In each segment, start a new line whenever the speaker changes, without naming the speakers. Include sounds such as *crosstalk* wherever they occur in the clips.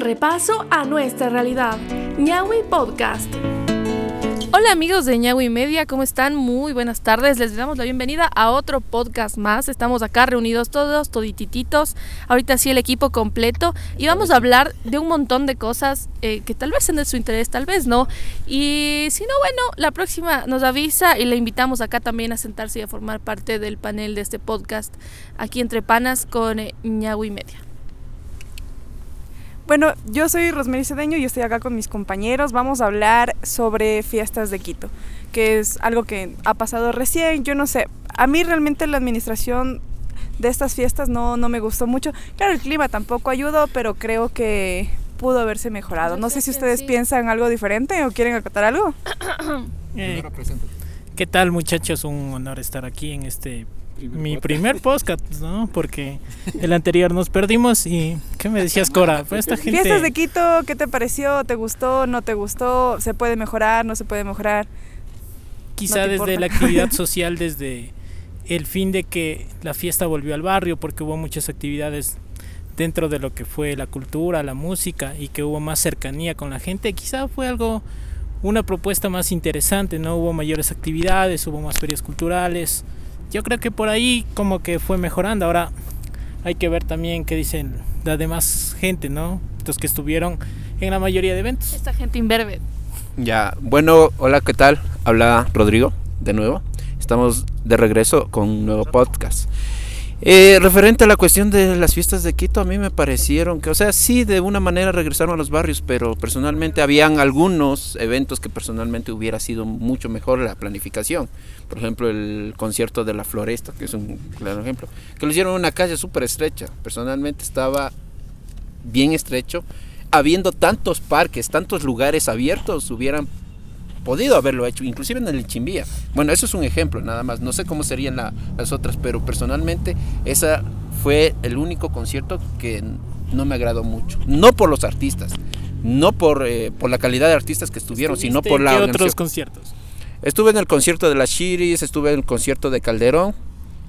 Repaso a nuestra realidad. Ñawi Podcast. Hola amigos de Ñawi Media, ¿cómo están? Muy buenas tardes. Les damos la bienvenida a otro podcast más. Estamos acá reunidos todos, toditititos. Ahorita sí el equipo completo. Y vamos a hablar de un montón de cosas eh, que tal vez sean de su interés, tal vez no. Y si no, bueno, la próxima nos avisa y le invitamos acá también a sentarse y a formar parte del panel de este podcast aquí entre panas con eh, Ñawi Media.
Bueno, yo soy Rosemary Cedeño y estoy acá con mis compañeros. Vamos a hablar sobre fiestas de Quito, que es algo que ha pasado recién. Yo no sé, a mí realmente la administración de estas fiestas no, no me gustó mucho. Claro, el clima tampoco ayudó, pero creo que pudo haberse mejorado. No sé si ustedes piensan algo diferente o quieren acotar algo. *coughs*
Eh, ¿Qué tal muchachos? Un honor estar aquí en este mi primer podcast, ¿no? Porque el anterior nos perdimos y ¿qué me decías, Cora?
Pues esta gente... Fiestas de Quito, ¿qué te pareció? ¿Te gustó? ¿No te gustó? ¿Se puede mejorar? ¿No se puede mejorar?
Quizá desde la actividad *laughs* social, desde el fin de que la fiesta volvió al barrio, porque hubo muchas actividades dentro de lo que fue la cultura, la música y que hubo más cercanía con la gente, quizá fue algo, una propuesta más interesante, ¿no? Hubo mayores actividades, hubo más ferias culturales, yo creo que por ahí como que fue mejorando. Ahora hay que ver también qué dicen la demás gente, ¿no? Los que estuvieron en la mayoría de eventos.
Esta gente imberbe.
Ya, bueno, hola, ¿qué tal? Habla Rodrigo de nuevo. Estamos de regreso con un nuevo podcast. Eh, referente a la cuestión de las fiestas de Quito, a mí me parecieron que, o sea, sí, de una manera regresaron a los barrios, pero personalmente habían algunos eventos que personalmente hubiera sido mucho mejor la planificación. Por ejemplo, el concierto de la Floresta, que es un claro ejemplo, que lo hicieron en una calle súper estrecha. Personalmente estaba bien estrecho. Habiendo tantos parques, tantos lugares abiertos, hubieran podido haberlo hecho, inclusive en el Chimbía. Bueno, eso es un ejemplo nada más. No sé cómo serían las otras, pero personalmente esa fue el único concierto que no me agradó mucho. No por los artistas, no por, eh, por la calidad de artistas que estuvieron, sino por la...
¿Qué otros conciertos?
Estuve en el concierto de las Chiris, estuve en el concierto de Calderón.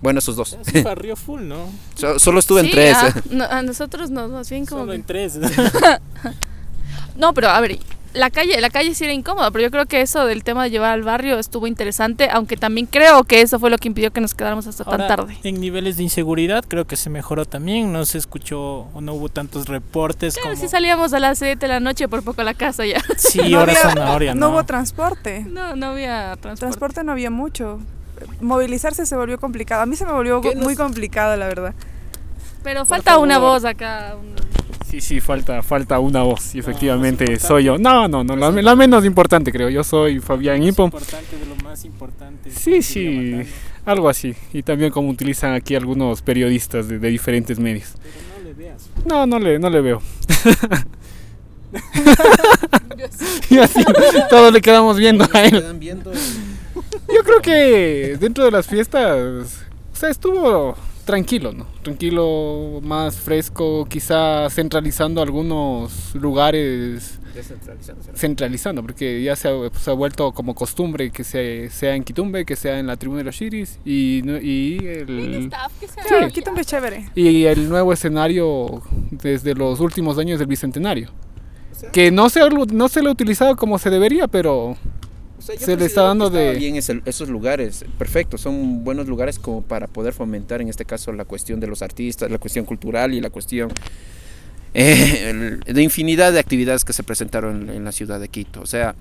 Bueno, esos dos. *laughs*
barrio full, ¿no?
solo estuve en tres.
Ah, *laughs* a nosotros no, más bien como...
Solo en tres. *laughs*
no, pero a ver, la calle, la calle sí era incómoda, pero yo creo que eso del tema de llevar al barrio estuvo interesante, aunque también creo que eso fue lo que impidió que nos quedáramos hasta tan tarde.
En niveles de inseguridad creo que se mejoró también, no se escuchó o no hubo tantos reportes.
Claro, si salíamos a las 7 de la noche por poco a la casa ya.
Sí, *laughs* no hora zanahoria,
¿no? No hubo transporte.
No, no había transporte.
Transporte no había mucho. Movilizarse se volvió complicado. A mí se me volvió muy complicado, la verdad.
Pero falta una voz acá.
Sí, sí, falta, falta una voz y efectivamente soy yo. No, no, no, la, menos importante creo. Yo soy Fabián Impom.
importante de lo más importante.
Sí, sí, algo así. Y también como utilizan aquí algunos periodistas de, diferentes medios.
Pero no le veas.
No, no le, no le veo. *laughs* *laughs* todos le quedamos viendo a él. Yo creo que dentro de las fiestas, o sea, estuvo tranquilo, ¿no? Tranquilo, más fresco, quizá centralizando algunos lugares. Centralizando, porque ya se ha, vuelto como costumbre que sea en Quitumbe, que sea en la tribuna de los Chiris y, y el...
Quitumbe chévere.
Y el nuevo escenario desde los últimos años del Bicentenario. que no se, no se lo ha utilizado como se debería, pero se le está dando de...
Bien esos lugares, perfecto, son buenos lugares como para poder fomentar en este caso la cuestión de los artistas, la cuestión cultural y la cuestión eh, de infinidad de actividades que se presentaron en, la ciudad de Quito. O sea,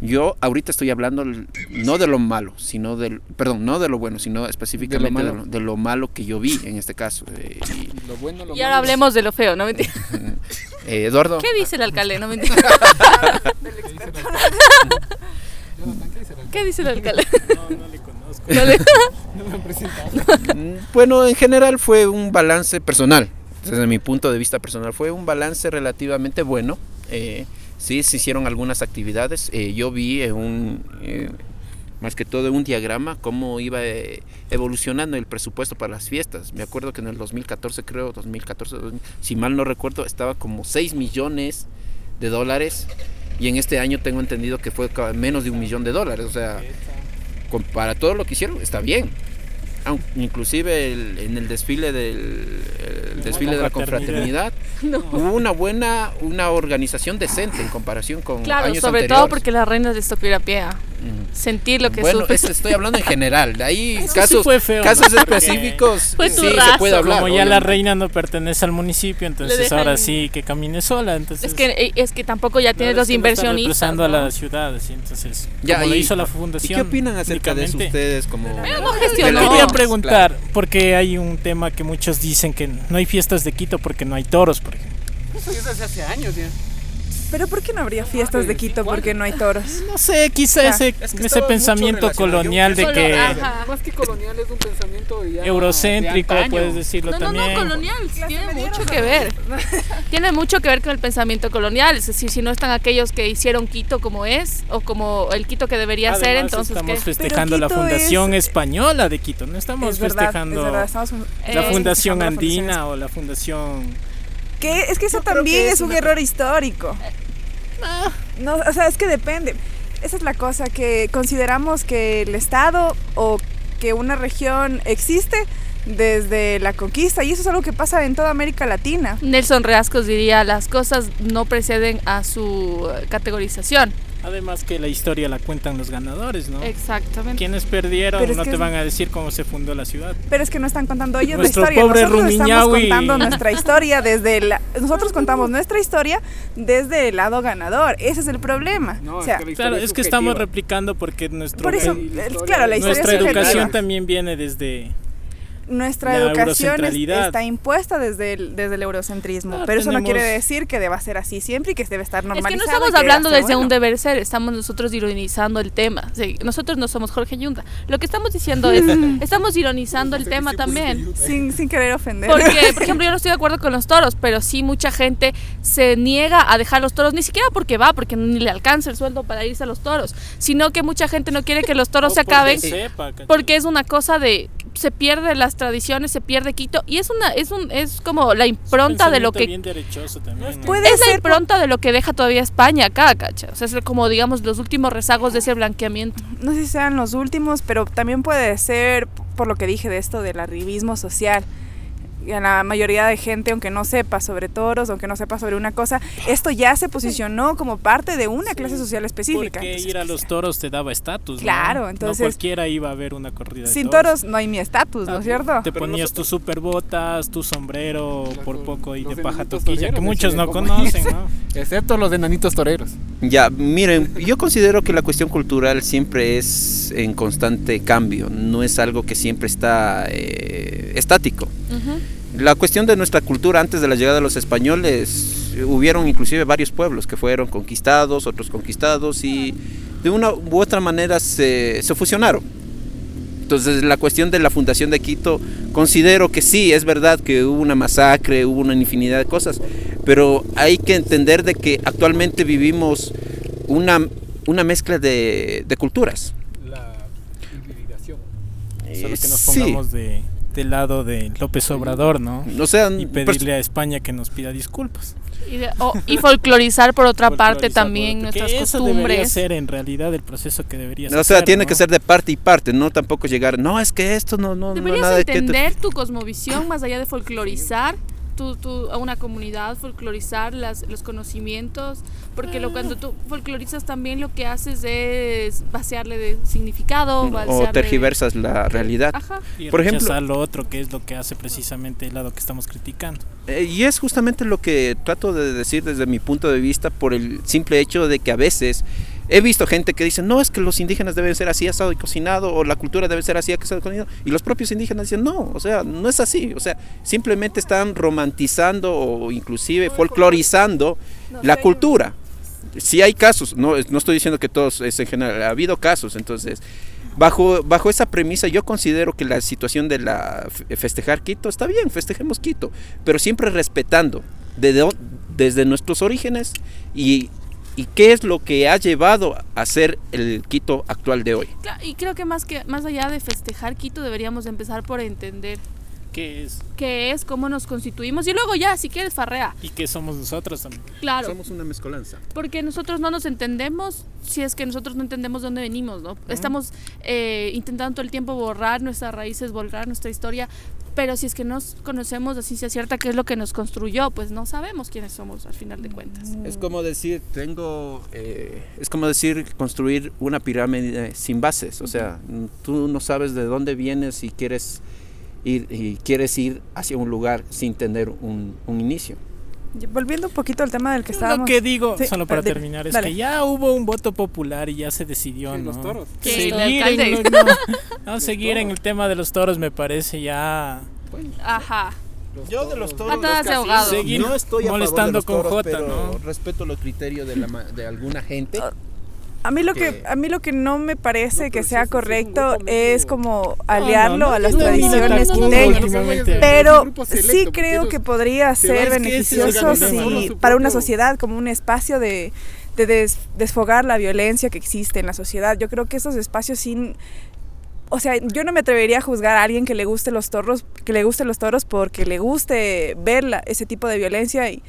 yo ahorita estoy hablando no de lo malo, sino del, perdón, no de lo bueno, sino específicamente de lo malo, que yo vi en este caso. Eh,
y, ahora hablemos de lo feo, ¿no? *laughs*
Eh, Eduardo.
¿Qué dice el alcalde? No *laughs* *laughs* ¿Qué dice el alcalde?
No, no le conozco. No,
me *laughs* han *laughs* presentado. Mm, bueno, en general fue un balance personal. Desde mi punto de vista personal, fue un balance relativamente bueno. Eh, sí, se hicieron algunas actividades. Eh, yo vi un, eh, más que todo un diagrama, cómo iba eh, evolucionando el presupuesto para las fiestas. Me acuerdo que en el 2014, creo, 2014, si mal no recuerdo, estaba como 6 millones de dólares y en este año tengo entendido que fue menos de un millón de dólares. O sea, para todo lo que hicieron, está bien. Inclusive en el desfile del desfile de la confraternidad hubo una buena una organización decente en comparación con
claro
años
sobre todo porque las reinas les tocó ir a pie sentir lo que
bueno estoy hablando en general de ahí casos casos específicos
sí se
puede hablar
como ya la reina no pertenece al municipio entonces ahora sí que camine sola entonces
es que eh, es que tampoco ya tiene los inversionistas
no a la ciudad entonces ya como lo hizo la fundación
¿y qué opinan acerca de eso ustedes como
no
quería preguntar porque hay un tema que muchos dicen que no hay fiestas de Quito porque no hay toros por ejemplo.
Eso ya desde hace años ya
pero ¿por qué no habría fiestas de Quito porque no hay toros?
No sé, quizá ese, ese pensamiento colonial de que...
Más que colonial es un pensamiento
eurocéntrico, puedes decirlo
no,
también.
No, no, colonial, tiene mucho que ver. *laughs* tiene mucho que ver con el pensamiento colonial, es decir, si no están aquellos que hicieron Quito como es, o como el Quito que debería ser, entonces...
estamos festejando la Fundación Española de Quito, no estamos festejando la eh, Fundación Andina o la Fundación
que es que eso también es, un error histórico. No, o sea, es que depende. Esa es la cosa que consideramos que el Estado o que una región existe desde la conquista y eso es algo que pasa en toda América Latina.
Nelson Reascos diría, las cosas no preceden a su categorización.
Además que la historia la cuentan los ganadores, ¿no?
Exactamente.
Quienes perdieron no te van a decir cómo se fundó la ciudad.
Pero es que no están contando ellos la historia. Nosotros estamos contando *laughs* nuestra historia desde la, nosotros contamos nuestra historia desde el lado ganador. Ese es el problema.
o sea, es claro, es que estamos replicando porque nuestro
por eso, claro, la
nuestra educación también viene desde
nuestra educación está impuesta desde el, desde el eurocentrismo, pero eso no quiere decir que deba ser así siempre y que debe estar normalizado.
Es que no estamos hablando desde un deber ser, estamos nosotros ironizando el tema. nosotros no somos Jorge Yunda. Lo que estamos diciendo es, *laughs* estamos ironizando el tema también.
Sin, sin querer ofender.
Porque, por *laughs* ejemplo, yo no estoy de acuerdo con los toros, pero sí mucha gente se niega a dejar los toros, ni siquiera porque va, porque ni le alcanza el sueldo para irse a los toros, sino que mucha gente no quiere que los toros se acaben porque es una cosa de se pierde las tradiciones, se pierde Quito y es una es un es como la impronta de lo que
bien también,
puede es la impronta de lo que deja todavía España acá, cacha. O sea, es como digamos los últimos rezagos de ese blanqueamiento.
No sé si sean los últimos, pero también puede ser por lo que dije de esto del arribismo social a la mayoría de gente, aunque no sepa sobre toros, aunque no sepa sobre una cosa, esto ya se posicionó como parte de una clase social específica.
Porque ir a los toros te daba estatus.
Claro, entonces.
No cualquiera iba a ver una corrida.
sin toros. no hay mi estatus, ¿no es cierto?
Te ponías tus super botas, tu sombrero por poco y de paja toquilla, que muchos no conocen, ¿no? *laughs*
Excepto los enanitos toreros.
Ya, miren, yo considero que la cuestión cultural siempre es en constante cambio, no es algo que siempre está eh, estático. La cuestión de nuestra cultura antes de la llegada de los españoles, hubieron inclusive varios pueblos que fueron conquistados, otros conquistados y de una u otra manera se, se fusionaron. Entonces la cuestión de la fundación de Quito, considero que sí, es verdad que hubo una masacre, hubo una infinidad de cosas, pero hay que entender de que actualmente vivimos una, una mezcla de, de culturas.
La hibridación.
Solo que nos pongamos de del lado de López Obrador, ¿no?
O sea,
y pedirle a España que nos pida disculpas.
Y, folclorizar por otra parte también nuestras
eso
costumbres.
debería ser en realidad el proceso que debería ser.
O sea, tiene que ser de parte y parte, no tampoco llegar, no, es que esto no no
Deberías
nada
entender tu cosmovisión más allá de folclorizar tú, a una comunidad, folclorizar las, los conocimientos, porque lo, cuando tú folclorizas también lo que haces es vaciarle de significado.
O tergiversas la realidad.
Y Por ejemplo, lo otro, que es lo que hace precisamente el lado que estamos criticando.
Eh, y es justamente lo que trato de decir desde mi punto de vista por el simple hecho de que a veces He visto gente que dice, no, es que los indígenas deben ser así asado y cocinado, o la cultura debe ser así asado y cocinado. Y los propios indígenas dicen, no, o sea, no es así. O sea, simplemente están romantizando o inclusive folclorizando la cultura. Si hay casos, no, no estoy diciendo que todos es en general, ha habido casos, entonces, bajo, bajo esa premisa yo considero que la situación de la festejar Quito está bien, festejemos Quito, pero siempre respetando desde nuestros orígenes y y qué es lo que ha llevado a ser el Quito actual de hoy.
Y creo que más que más allá de festejar Quito deberíamos empezar por entender
¿Qué es?
¿Qué es? ¿Cómo nos constituimos? Y luego ya, si quieres, farrea.
¿Y qué somos nosotros también?
Claro.
Somos una mezcolanza.
Porque nosotros no nos entendemos si es que nosotros no entendemos de dónde venimos, ¿no? Estamos eh, intentando todo el tiempo borrar nuestras raíces, borrar nuestra historia, pero si es que nos conocemos así ciencia cierta qué es lo que nos construyó, pues no sabemos quiénes somos al final de cuentas.
Es como decir, tengo, eh, es como decir construir una pirámide sin bases, o sea, tú no sabes de dónde vienes y quieres ir, y quieres ir hacia un lugar sin tener un, un inicio.
Volviendo un poquito al tema del que
Yo
estábamos.
Lo que digo,
Sí,
solo para
dale,
terminar, es
dale.
que ya hubo un voto popular y ya se decidió,
Sí,
¿no?
los toros.
Seguir en, no, no, *laughs* seguir en el tema de los toros me parece ya...
Ajá.
Yo de los toros
de ahogado.
Seguir
no estoy a favor
molestando
de los
con
toros,
Jota,
pero
¿no?
respeto los criterios de, la de alguna gente.
A mí lo que,
que-
a mí lo que no me parece
No,
que sea
es
correcto es como aliarlo
no,
a las tradiciones quiteñas. Pero sí creo que podría
se
ser beneficioso para una sociedad como un espacio de, de des- desfogar la violencia que existe en la sociedad. Yo creo que esos espacios sin o sea, yo no me atrevería a juzgar a alguien que le guste los toros, que le guste los toros porque le guste ver la- ese tipo de violencia y,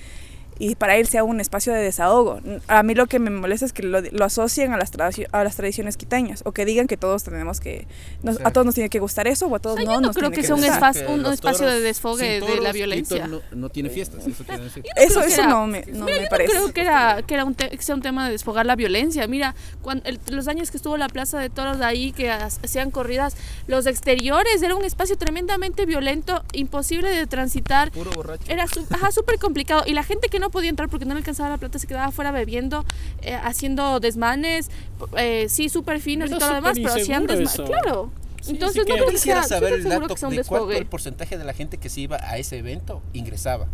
y para él sea un espacio de desahogo. A mí lo que me molesta es que lo, lo asocien a las, a las tradiciones quiteñas o que digan que todos tenemos que, nos- a todos nos tiene que gustar eso o a todos
O sea,
no
yo no
nos
creo
tiene
que sea un
gustar.
espa- un espacio
toros-
de desfogue de la violencia.
No, no tiene fiestas, eso quiere decir.
Yo no
Eso,
creo que
eso
era-
no me, no
Mira,
me
yo
parece.
no creo que, era, que, era un te- que sea un tema de desfogar la violencia. Mira, cuando el- los años que estuvo la Plaza de Toros ahí, que ha- hacían corridas, los exteriores era un espacio tremendamente violento, imposible de transitar.
Puro borracho.
Era súper complicado. Y la gente que no podía entrar porque no le alcanzaba la plata se quedaba afuera bebiendo, eh, haciendo desmanes, eh, sí, súper finos y todo lo demás, pero hacían desmanes. Claro.
Sí,
Entonces
sí
no
que-
que
Quisiera
sea,
saber el dato
que sea un
de cuánto el porcentaje de la gente que se iba a ese evento ingresaba.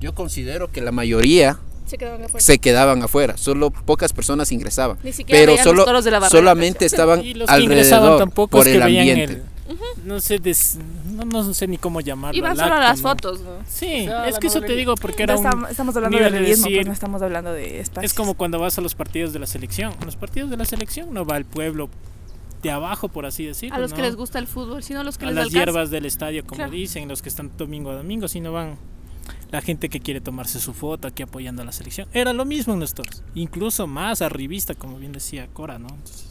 Yo considero que la mayoría
Se quedaban afuera.
se quedaban afuera, solo pocas personas ingresaban.
Ni siquiera
Pero
veían los
solo
toros de la
solamente estaban *laughs*
Y los que ingresaban
alrededor
tampoco
por
es
el
que veían
ambiente.
el... No sé, des- no, no sé ni cómo llamarlo.
Iban solo las
¿no?
fotos, ¿no?
Sí,
O sea,
es que eso te digo porque era un...
estamos, hablando de
nivel de
realismo, pues
decir-
no estamos hablando de espacios.
Es como cuando vas a los partidos de la selección. Los partidos de la selección no va el pueblo de abajo, por así decirlo.
A los que les gusta el fútbol, sino a los que
a
les
las
alcanza.
hierbas del estadio, como
Claro.
dicen, los que están domingo a domingo, sino van la gente que quiere tomarse su foto aquí apoyando a la selección. Era lo mismo en los toros, incluso más arribista, como bien decía Cora, ¿no? Entonces,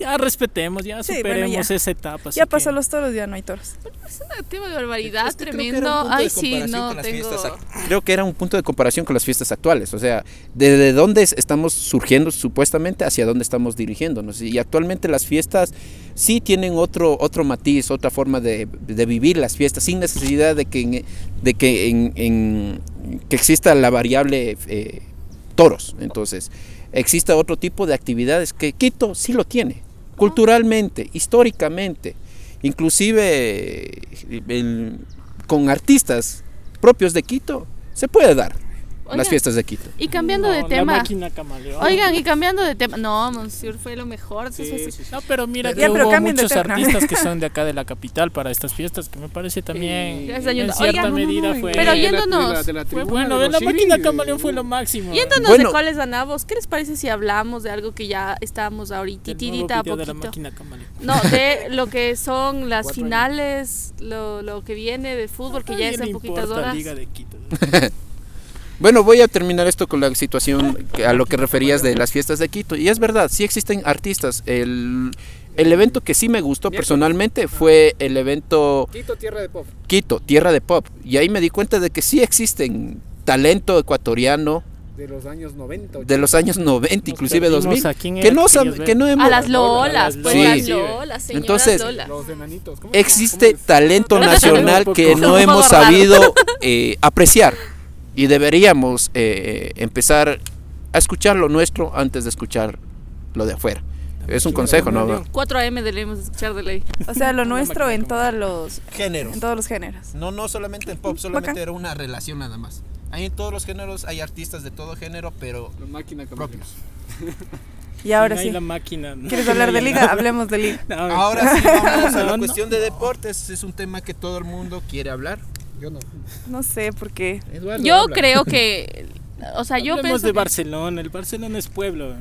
ya respetemos, ya
Sí, bueno,
superemos
ya.
esa etapa.
ya pasó
que-
los toros, ya no hay toros.
Es un tema de barbaridad
Es que creo que era
tremendo.
un punto de
Ay, sí,
comparación
no
con las
tengo.
fiestas Creo que era un punto de comparación con las fiestas actuales, o sea, desde dónde es- estamos surgiendo supuestamente hacia dónde estamos dirigiéndonos. Y actualmente las fiestas sí tienen otro, otro matiz, otra forma de, de vivir las fiestas, sin necesidad de que, en- de que, en, en- que exista la variable eh, toros. Entonces, exista otro tipo de actividades que Quito sí lo tiene, culturalmente, históricamente, inclusive eh, con artistas propios de Quito, se puede dar
Oigan,
las fiestas de Quito.
Y cambiando
No,
de
la
tema.
máquina camaleón.
Oigan, y cambiando de tema. No, Monsieur fue lo mejor.
Sí, sí, sí. No, pero mira
Ya,
que
pero
hubo muchos artistas que *laughs* son de acá de la capital para estas fiestas, que me parece también
Gracias,
en cierta
Oigan,
medida fue,
Pero
la-
yéndonos,
de la- de la
fue bueno.
de
La máquina camaleón fue lo máximo.
Yéndonos
Bueno.
de cuáles ganamos, ¿qué les parece si hablamos de algo que ya estábamos ahorita
nuevo
a
video de la
poquito?
máquina camaleón.
No, de lo que son las finales, lo, lo que viene de fútbol, que ya es en poquitas horas.
Liga de Quito. *laughs*
Bueno, voy a terminar esto con la situación que- a lo que referías de las fiestas de Quito. Y es verdad, sí existen artistas. El, el evento que sí me gustó personalmente fue el evento
Quito, tierra de pop.
Quito, Tierra de Pop. Y ahí me di cuenta de que sí existen talento ecuatoriano
De los años 90.
de los años 90, inclusive
perdimos
2000,
a quién
que no,
que
no hemos...
A las lolas, pues
Sí.
las lolas, señoras
Entonces. Existe talento *laughs* nacional que no hemos sabido *laughs* eh, apreciar y deberíamos eh, empezar a escuchar lo nuestro antes de escuchar lo de afuera. Es un consejo, ¿no?
4 AM debemos escuchar de ley.
O sea, lo nuestro en todos los
Géneros.
en todos los géneros.
No, no solamente en pop,
solamente Bacán.
era una relación nada más. Hay en todos los géneros, hay artistas de todo género, pero
La máquina
propios. *laughs*
Y ahora sí.
la máquina. ¿no?
¿Quieres hablar de liga? *laughs* Hablemos de liga.
No,
Ahora sí, vamos a la
no.
cuestión de deportes. Es un tema que todo el mundo quiere hablar.
Yo no.
No sé por qué.
Eduardo,
Yo
habla.
creo que. *laughs* O sea, yo
Hablemos
pienso.
de
que-
Barcelona. El Barcelona es pueblo.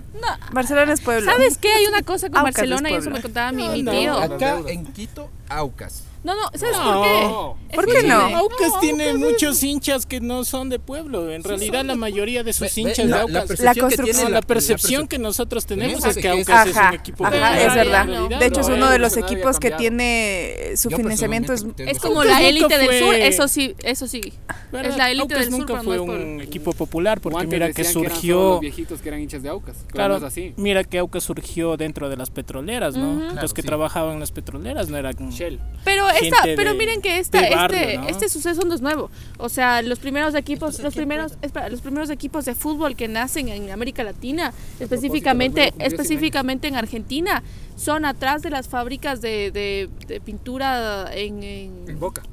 Barcelona es pueblo.
¿Sabes qué? Hay una cosa con Barcelona y eso me contaba mi,
No,
mi
no.
tío.
Acá en Quito Aucas.
No, no, ¿sabes por qué?
¿Por qué no?
Aucas tiene muchos hinchas que no son de pueblo. En realidad, la mayoría de sus hinchas de Aucas.
La, construcción.
La, percepción que nosotros tenemos es que Aucas es un equipo
Ajá, es verdad. De hecho, es uno de los equipos que tiene su financiamiento. Es,
es como la élite del sur, eso sí, eso sí. Es la élite del sur.
nunca fue un equipo popular, porque mira que surgió.
los viejitos que eran hinchas de Aucas.
Claro, mira que Aucas surgió dentro de las petroleras, ¿no? Los que trabajaban en las petroleras no eran.
Shell. Pero esta, pero miren que esta, este, este suceso no es nuevo. O sea, los primeros equipos, los primeros, espera, los primeros equipos de fútbol que nacen en América Latina, específicamente, específicamente en Argentina, son atrás de las fábricas de, de, pintura en,
en, Boca.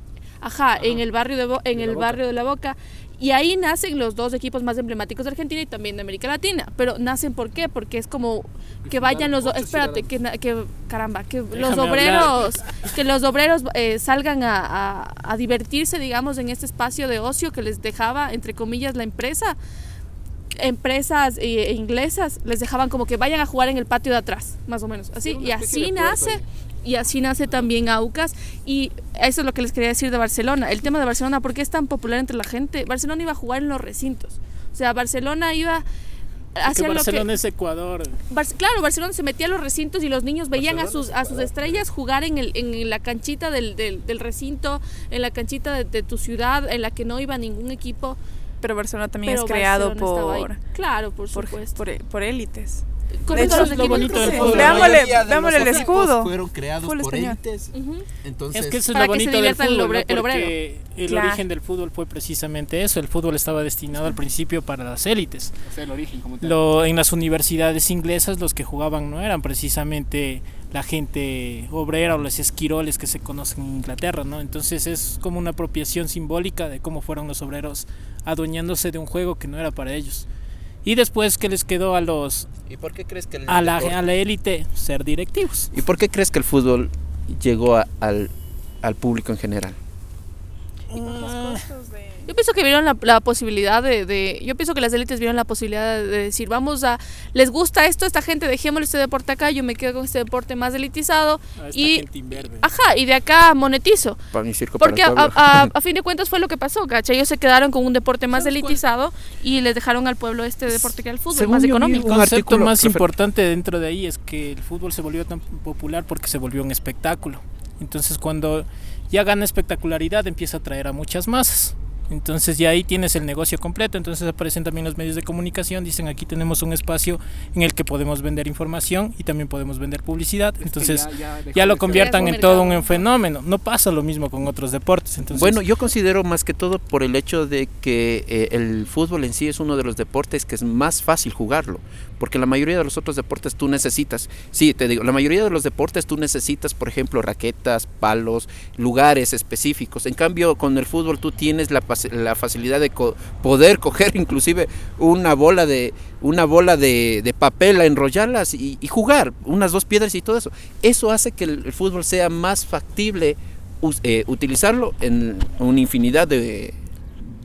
Ajá, en el barrio de en el barrio de la Boca y ahí nacen los dos equipos más emblemáticos de Argentina y también de América Latina. Pero nacen ¿por qué? Porque es como que vayan los espérate, que, que caramba, que los obreros, *laughs* que los obreros eh, salgan a, a, divertirse, digamos, en este espacio de ocio que les dejaba, entre comillas, la empresa. Empresas eh, inglesas les dejaban como que vayan a jugar en el patio de atrás, más o menos. Así, y así nace y así nace también Aucas y eso es lo que les quería decir de Barcelona. El tema de Barcelona, ¿por qué es tan popular entre la gente? Barcelona iba a jugar en los recintos. O sea, Barcelona iba
hacia Barcelona es Ecuador.
claro, Barcelona se metía a los recintos y los niños veían a sus, a sus estrellas jugar en, el, en la canchita del, del, recinto, en la canchita de, tu ciudad, en la que no iba ningún equipo.
Pero Barcelona también es creado por...
Claro, por supuesto.
Por, por élites.
De hecho, es lo bonito del fútbol.
Veámosle, el escudo.
Fueron creados por élites.
Entonces, es que eso es lo bonito del fútbol, el, porque el origen del fútbol fue precisamente eso. El fútbol estaba destinado al principio para las élites.
O sea, el origen, como te
lo, en las universidades inglesas los que jugaban no eran precisamente la gente obrera o los esquiroles que se conocen en Inglaterra, ¿no? Entonces es como una apropiación simbólica de cómo fueron los obreros adueñándose de un juego que no era para ellos. Y después que les quedó a los
¿Y por qué crees que
a la a la élite ser directivos?
¿Y por qué crees que el fútbol llegó al, al público en general?
Uh, yo pienso que vieron la, posibilidad de, Yo pienso que las élites vieron la posibilidad de, decir, vamos a... Les gusta esto, esta gente, dejémosle este deporte acá, yo me quedo con este deporte más elitizado. y... Ajá, y de acá monetizo. Porque *laughs* a, fin de cuentas fue lo que pasó, ¿cacha? Ellos se quedaron con un deporte más elitizado y les dejaron al pueblo este deporte que era el fútbol, más económico.
El concepto más importante dentro de ahí es que el fútbol se volvió tan popular porque se volvió un espectáculo. Entonces cuando ya gana espectacularidad empieza a atraer a muchas masas. Entonces ya ahí tienes el negocio completo, entonces aparecen también los medios de comunicación, dicen aquí tenemos un espacio en el que podemos vender información y también podemos vender publicidad, entonces ya, lo conviertan en todo un fenómeno, no pasa lo mismo con otros deportes. Entonces,
bueno, yo considero más que todo por el hecho de que eh, el fútbol en sí es uno de los deportes que es más fácil jugarlo, porque la mayoría de los otros deportes tú necesitas, sí, te digo, la mayoría de los deportes tú necesitas, por ejemplo, raquetas, palos, lugares específicos. En cambio, con el fútbol tú tienes la, la facilidad de poder coger *laughs* inclusive una bola de una bola de, papel, a enrollarlas y, jugar, unas dos piedras y todo eso. Eso hace que el, fútbol sea más factible eh, utilizarlo en una infinidad de,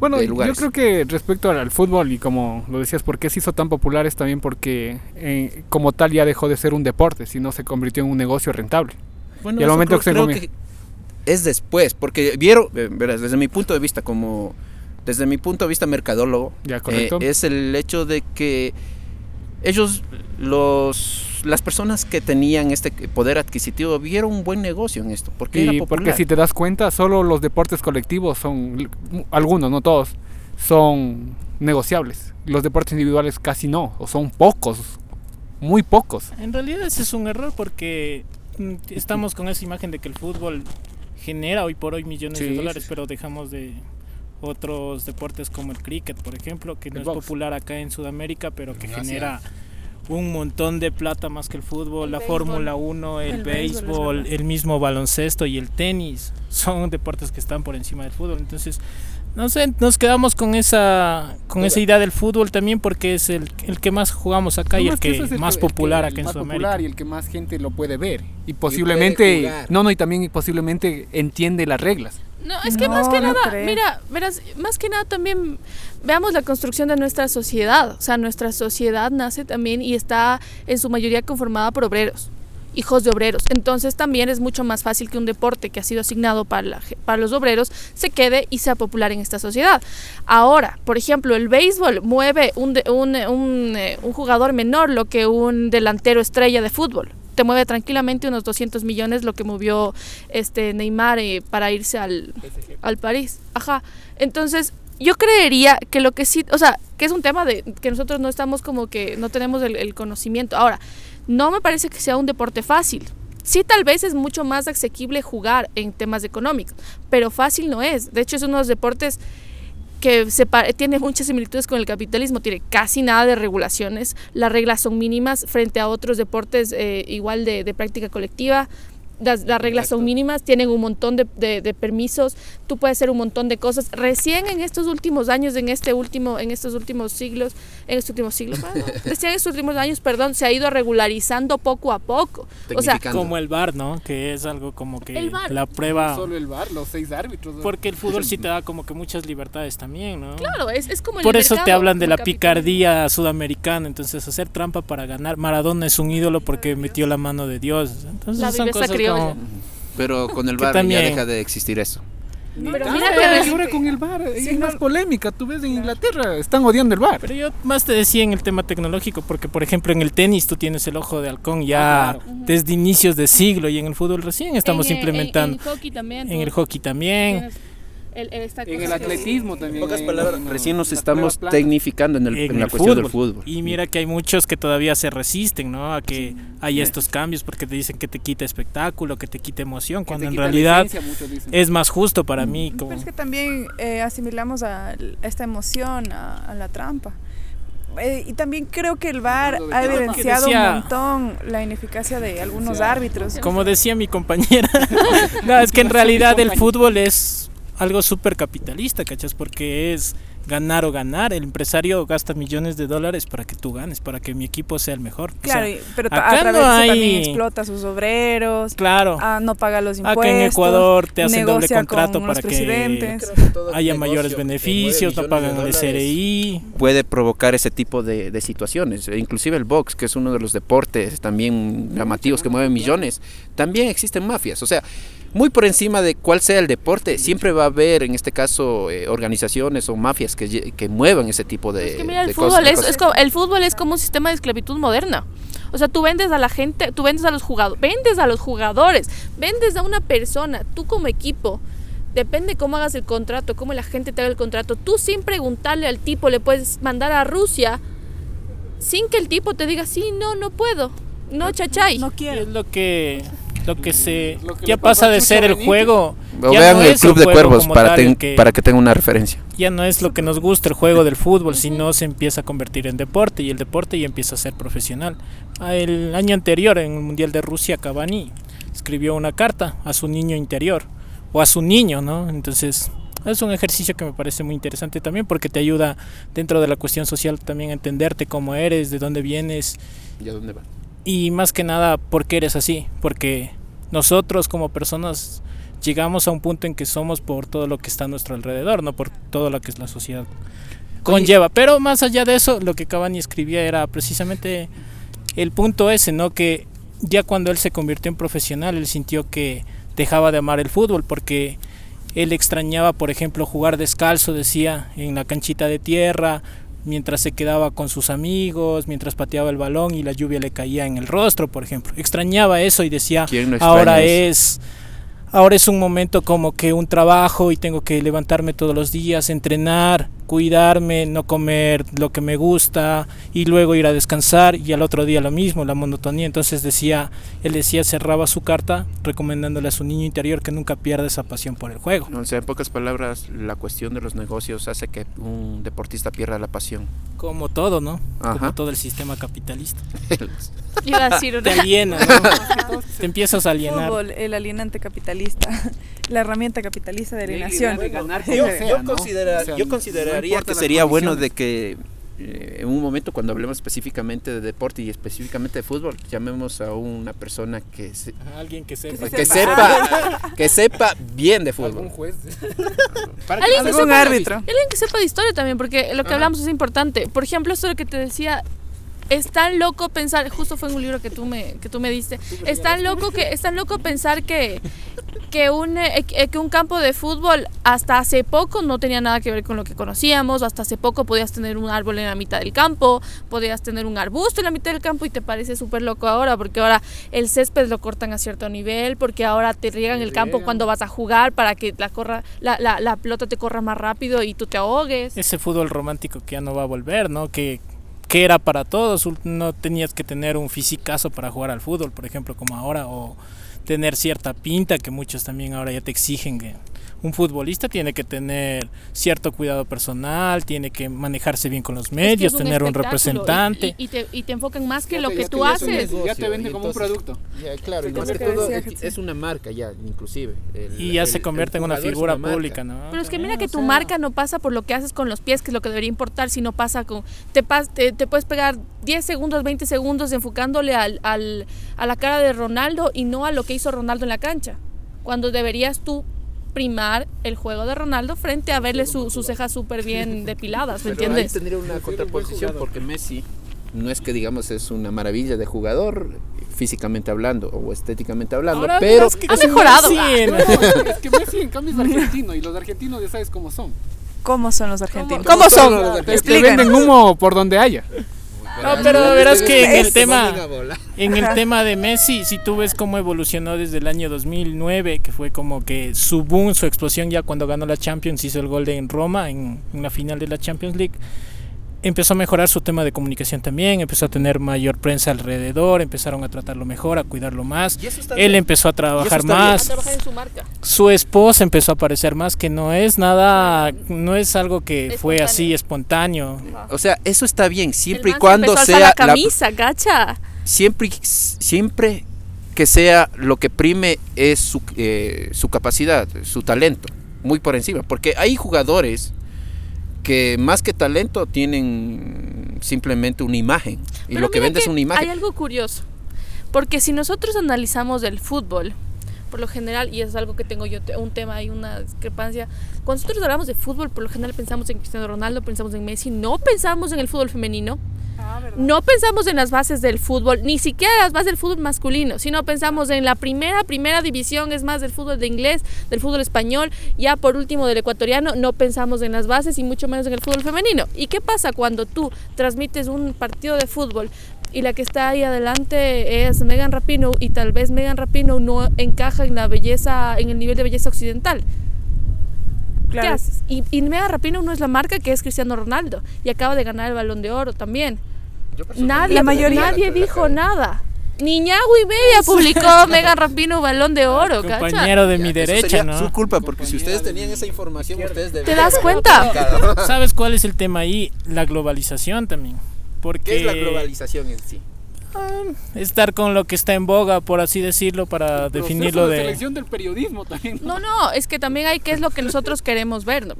bueno, yo creo que respecto al, fútbol y como lo decías, ¿por qué se hizo tan popular? Es también porque eh, como tal ya dejó de ser un deporte, sino se convirtió en un negocio rentable.
Bueno, y al momento que, se es después, porque vieron, eh, verás, desde mi punto de vista como, desde mi punto de vista mercadólogo, eh, es el hecho de que ellos los las personas que tenían este poder adquisitivo vieron un buen negocio en esto. Porque,
y porque si te das cuenta, solo los deportes colectivos son, algunos, no todos, son negociables. Los deportes individuales casi no, o son pocos, muy pocos.
En realidad ese es un error porque mm, estamos con esa imagen de que el fútbol genera hoy por hoy millones de dólares, pero dejamos de otros deportes como el cricket, por ejemplo, que no es popular acá en Sudamérica, pero que genera un montón de plata más que el fútbol, la Fórmula 1, el, béisbol, el mismo baloncesto y el tenis. Son deportes que están por encima del fútbol. Entonces, no sé, nos quedamos con esa con esa idea del fútbol también porque es el, el que más jugamos acá y el que, más popular acá en Sudamérica.
y el que más gente lo puede ver. Y posiblemente, no, no, y también posiblemente entiende las reglas.
No, es que más que nada, mira, verás, más que nada también veamos la construcción de nuestra sociedad. O sea, nuestra sociedad nace también y está en su mayoría conformada por obreros. Hijos de obreros. Entonces también es mucho más fácil que un deporte que ha sido asignado para, para los obreros se quede y sea popular en esta sociedad. Ahora, por ejemplo, el béisbol mueve un, un, un, eh, un jugador menor lo que un delantero estrella de fútbol te mueve tranquilamente unos 200 millones lo que movió este Neymar eh, para irse al, al París. Ajá. Entonces, yo creería que lo que sí, o sea, que es un tema de que nosotros no estamos como que no tenemos el, el conocimiento. Ahora, no me parece que sea un deporte fácil. Sí, tal vez es mucho más asequible jugar en temas económicos, pero fácil no es. De hecho, es uno de los deportes que se tiene muchas similitudes con el capitalismo, tiene casi nada de regulaciones, las reglas son mínimas frente a otros deportes eh, igual de, de práctica colectiva, las, las reglas son mínimas, tienen un montón de, de, de, permisos, tú puedes hacer un montón de cosas. Recién en estos últimos años, en este último, en estos últimos siglos, en estos últimos siglos, bueno, *laughs* recién en estos últimos años, perdón, se ha ido regularizando poco a poco. O sea,
como el bar, ¿no? Que es algo como que la prueba.
No solo el bar, los seis árbitros. ¿no?
Porque el fútbol sí te *laughs* da como que muchas libertades también, ¿no?
Claro, es, es como el
Por eso
mercado,
te hablan de la picardía sudamericana, entonces hacer trampa para ganar. Maradona es un ídolo porque metió la mano de Dios. Entonces
La
son cosas
Pero con el bar
también-
ya deja de existir eso.
Pero mira que-
ahora con el bar,
Sí,
hay
no-
más polémica. Tú ves en Inglaterra, están odiando el bar.
Pero yo más te decía en el tema tecnológico, porque por ejemplo en el tenis tú tienes el ojo de halcón ya
Ah, claro.
desde inicios de siglo y en el fútbol recién estamos
En,
implementando.
En, en hockey también.
En el hockey también.
tienes el- el- esta
En
cosa
el
que-
atletismo
En
también.
pocas
hay
palabras, recién nos estamos tecnificando en, el, en
en
la
el
cuestión
fútbol.
del fútbol.
Y mira que hay muchos que todavía se resisten, ¿no? A que haya estos cambios porque te dicen que te quita espectáculo, que te quita emoción,
Que
cuando en realidad es más justo para mí. Como,
Pero es que también eh, asimilamos a esta emoción a, a la trampa. Eh, y también creo que el VAR ha evidenciado
decía-
un montón la ineficacia de algunos árbitros.
como *laughs* decía mi compañera, *laughs* no, es que en realidad el fútbol es algo súper capitalista, ¿cachas? Porque es ganar o ganar. El empresario gasta millones de dólares para que tú ganes, para que mi equipo sea el mejor. O
Claro,
sea,
y- pero
acá
a través
no
de eso también
hay-
explota a sus obreros,
claro.
ah, no paga los impuestos.
Acá en Ecuador te hacen doble contrato
con
para que haya mayores beneficios, no pagan el SRI.
puede provocar ese tipo de, de situaciones. E Inclusive el box, que es uno de los deportes también llamativos que mueven millones, también existen mafias. O sea, muy por encima de cuál sea el deporte, siempre va a haber, en este caso, eh, organizaciones o mafias que, que muevan ese tipo de,
Es que mira, el
de
fútbol,
cosas-
es,
cosas.
es como, el fútbol es como un sistema de esclavitud moderna. O sea, tú vendes a la gente, tú vendes a los jugadores, vendes a los jugadores, vendes a una persona, tú como equipo. Depende cómo hagas el contrato, cómo la gente te haga el contrato. Tú sin preguntarle al tipo le puedes mandar a Rusia sin que el tipo te diga, sí, no, no puedo. No, chachay.
No
Y
quiero.
es lo que lo que se
Lo que
ya pasa de ser el juego
O
ya
vean
no
el
es
Club de Cuervos para, ten-
que
para que tengan una referencia.
ya no es lo que nos gusta el juego del fútbol sino se empieza a convertir en deporte y el deporte ya empieza a ser profesional Ah, el año anterior en el mundial de Rusia Cavani escribió una carta a su niño interior o a su niño no entonces es un ejercicio que me parece muy interesante también porque te ayuda dentro de la cuestión social también a entenderte cómo eres de dónde vienes
¿Y a dónde va?
Y más que nada por qué eres así, porque nosotros como personas llegamos a un punto en que somos por todo lo que está a nuestro alrededor, no por todo lo que es la sociedad conlleva. Pero más allá de eso, lo que Cavani escribía era precisamente el punto ese, ¿no? Que ya cuando él se convirtió en profesional, él sintió que dejaba de amar el fútbol porque él extrañaba, por ejemplo, jugar descalzo, decía, en la canchita de tierra, mientras se quedaba con sus amigos, mientras pateaba el balón y la lluvia le caía en el rostro, por ejemplo. Extrañaba eso y decía,
¿Quién no extraña
ahora
eso?
es ahora es un momento como que un trabajo y tengo que levantarme todos los días, entrenar, cuidarme, no comer lo que me gusta y luego ir a descansar y al otro día lo mismo, la monotonía. Entonces decía, él decía, cerraba su carta recomendándole a su niño interior que nunca pierda esa pasión por el juego.
O sea, en pocas palabras, la cuestión de los negocios hace que un deportista pierda la pasión.
Como todo, ¿no? Como
Ajá.
todo el sistema capitalista. *laughs*
Iba a decir
Te
una-
aliena, ¿no? Te empiezas a alienar.
Fútbol, el alienante capitalista, *laughs* la herramienta capitalista de alienación. *laughs*
Yo,
como
yo
¿no?
considera-
O sea,
yo consideraría que sería bueno de que eh, en un momento cuando hablemos específicamente de deporte y específicamente de fútbol, llamemos a una persona que, se-
Alguien que sepa.
Que
que
sepa.
que sepa bien de
Algún
fútbol.
juez. *laughs*
Alguien que
Algún
sepa-
árbitro.
Alguien que sepa de historia también, porque lo que
Ajá.
hablamos es importante. Por ejemplo, esto de que te decía, es tan loco pensar, justo fue en un libro que tú me, que tú me diste, es tan loco que, es tan loco pensar que, que un, eh, eh, que un campo de fútbol hasta hace poco no tenía nada que ver con lo que conocíamos, hasta hace poco podías tener un árbol en la mitad del campo, podías tener un arbusto en la mitad del campo y te parece súper loco ahora, porque ahora el césped lo cortan a cierto nivel, porque ahora te riegan el campo cuando vas a jugar para que la, corra, la, la, la pelota te corra más rápido y tú te ahogues.
Ese fútbol romántico que ya no va a volver, ¿no? Que que era para todos, no tenías que tener un fisicazo para jugar al fútbol, por ejemplo, como ahora, o tener cierta pinta que muchos también ahora ya te exigen que un futbolista tiene que tener cierto cuidado personal, tiene que manejarse bien con los medios, tener un representante.
Y, te, y, te, enfocan más que lo que tú haces.
ya te vende como un producto.
claro, y más que todo es una marca ya, inclusive.
y ya se convierte en una figura pública, ¿no?
Pero es que mira que tu marca no pasa por lo que haces con los pies, que es lo que debería importar, sino pasa con... Te, te, te puedes pegar 10 segundos, 20 segundos enfocándole al, al, a la cara de Ronaldo y no a lo que hizo Ronaldo en la cancha. Cuando deberías tú primar el juego de Ronaldo frente a verle su, sus cejas súper bien *laughs* depiladas, ¿me entiendes?
Ahí tendría una contraposición porque Messi no es que digamos es una maravilla de jugador físicamente hablando o estéticamente hablando, pero
es que ha mejorado.
es que *laughs* Messi en cambio es argentino y los argentinos ya sabes cómo son.
¿Cómo son los argentinos?
¿Cómo, son?
Venden humo por donde haya.
No, pero verás que en el tema en el tema de Messi, si tú ves cómo evolucionó desde el año 2009, que fue como que su boom, su explosión ya cuando ganó la Champions, hizo el gol en Roma en, en la final de la Champions League empezó a mejorar su tema de comunicación también, empezó a tener mayor prensa alrededor, empezaron a tratarlo mejor, a cuidarlo más. Él empezó a trabajar más. su, esposa empezó a aparecer más, que no es nada, no es algo que fue así espontáneo.
O sea, eso está bien, siempre y cuando sea
la camisa, gacha.
Siempre, siempre que sea lo que prime es su, eh, su capacidad, su talento, muy por encima, porque hay jugadores que más que talento tienen simplemente una imagen y lo que vende es una imagen.
Hay algo curioso, porque si nosotros analizamos el fútbol, por lo general, y es algo que tengo yo, un tema y una discrepancia, cuando nosotros hablamos de fútbol, por lo general pensamos en Cristiano Ronaldo, pensamos en Messi, no pensamos en el fútbol femenino. Ah, no pensamos en las bases del fútbol, ni siquiera las bases del fútbol masculino, sino pensamos en la primera, primera división, es más del fútbol de inglés, del fútbol español, ya por último del ecuatoriano, no pensamos en las bases y mucho menos en el fútbol femenino. ¿Y qué pasa cuando tú transmites un partido de fútbol y la que está ahí adelante es Megan Rapino y tal vez Megan Rapino no encaja en la belleza, en el nivel de belleza occidental? ¿Qué haces? Y, y Megan Rapino no es la marca que es Cristiano Ronaldo y acaba de ganar el balón de oro también. Nadie, la mayoría, nadie dijo nada. Niña y media publicó Megan Rapino balón de oro,
Compañero de mi derecha, ¿no?
Su culpa, porque si ustedes tenían esa información, ustedes
¿Te das cuenta?
¿Sabes cuál es el tema ahí? La globalización también. Porque
¿Qué es la globalización en sí?
Ah, estar con lo que está en boga, por así decirlo, para definirlo de...
selección del periodismo también.
No, no, es que también hay qué es lo que nosotros *laughs* queremos ver, ¿no?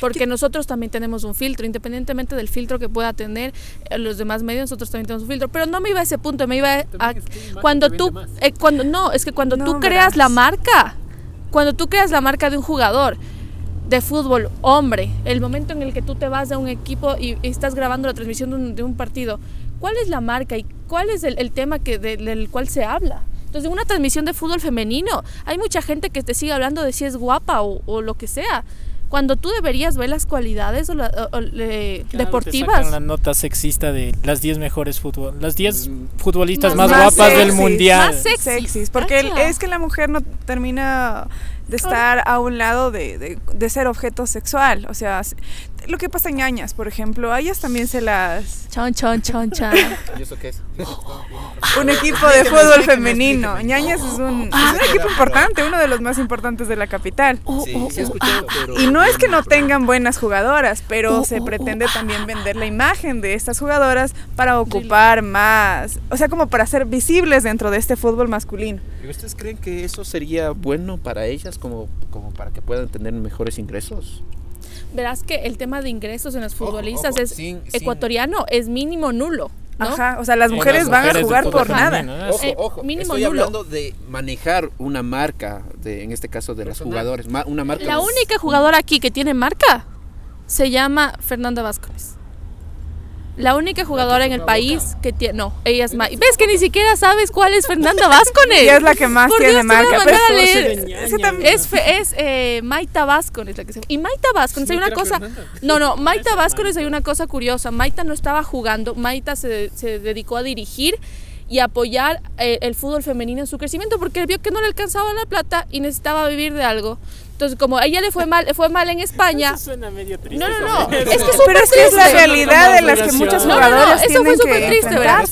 Porque nosotros también tenemos un filtro, independientemente del filtro que pueda tener eh, los demás medios, nosotros también tenemos un filtro. Pero no me iba a ese punto, me iba a... cuando tú... Eh, cuando, no, es que cuando tú creas la marca, cuando tú creas la marca de un jugador, de fútbol, hombre, el momento en el que tú te vas de un equipo y, estás grabando la transmisión de un, partido, ¿cuál es la marca y cuál es el, tema que del cual se habla? Entonces, en una transmisión de fútbol femenino, hay mucha gente que te sigue hablando de si es guapa o, o lo que sea cuando tú deberías ver las cualidades o deportivas.
la nota sexista de las 10 mejores fútbol, las 10 mm. futbolistas más, guapas del mundial.
Más sexys, porque es que la mujer no termina de estar a un lado de, de, de, ser objeto sexual. O sea, lo que pasa en ñañas, por ejemplo, a ellas también se las...
Chon, chon, chon, chon. *laughs*
¿Y eso qué es?
un equipo de fútbol femenino. ñañas es un, equipo importante, uno de los más importantes de la capital.
Sí, sí he escuchado, pero...
Y no es que no tengan buenas jugadoras, pero se pretende también vender la imagen de estas jugadoras para ocupar más, o sea, como para ser visibles dentro de este fútbol masculino.
¿Y ustedes creen que eso sería bueno para ellas como, como para que puedan tener mejores ingresos?
Verás que el tema de ingresos en los futbolistas es ecuatoriano, es mínimo nulo. ¿no?
Ajá, o sea, las mujeres van a jugar por nada.
Ojo, eh, ojo, mínimo estoy hablando de manejar una marca, de, en este caso de los jugadores, una marca.
La única jugadora aquí que tiene marca se llama Fernanda Vázquez. La única jugadora en el país que tiene. No, ella es Maita. ¿Ves que ni siquiera sabes cuál es Fernanda Vázquez? *laughs*
Ella es la que más tiene marca.
Pero es es eh, Maita Vázquez la que se. Y Maita Vázquez, hay una cosa. No, no, Maita Vázquez hay una cosa curiosa. Maita no estaba jugando, Maita se, se dedicó a dirigir y apoyar eh, el fútbol femenino en su crecimiento porque él vio que no le alcanzaba la plata y necesitaba vivir de algo. Entonces, como a ella le fue mal, le fue mal en España.
Eso suena medio triste.
No, no, no. es
que Pero es que es la realidad de las que muchos jugadores no, no,
eso
fue
súper triste, ¿verdad?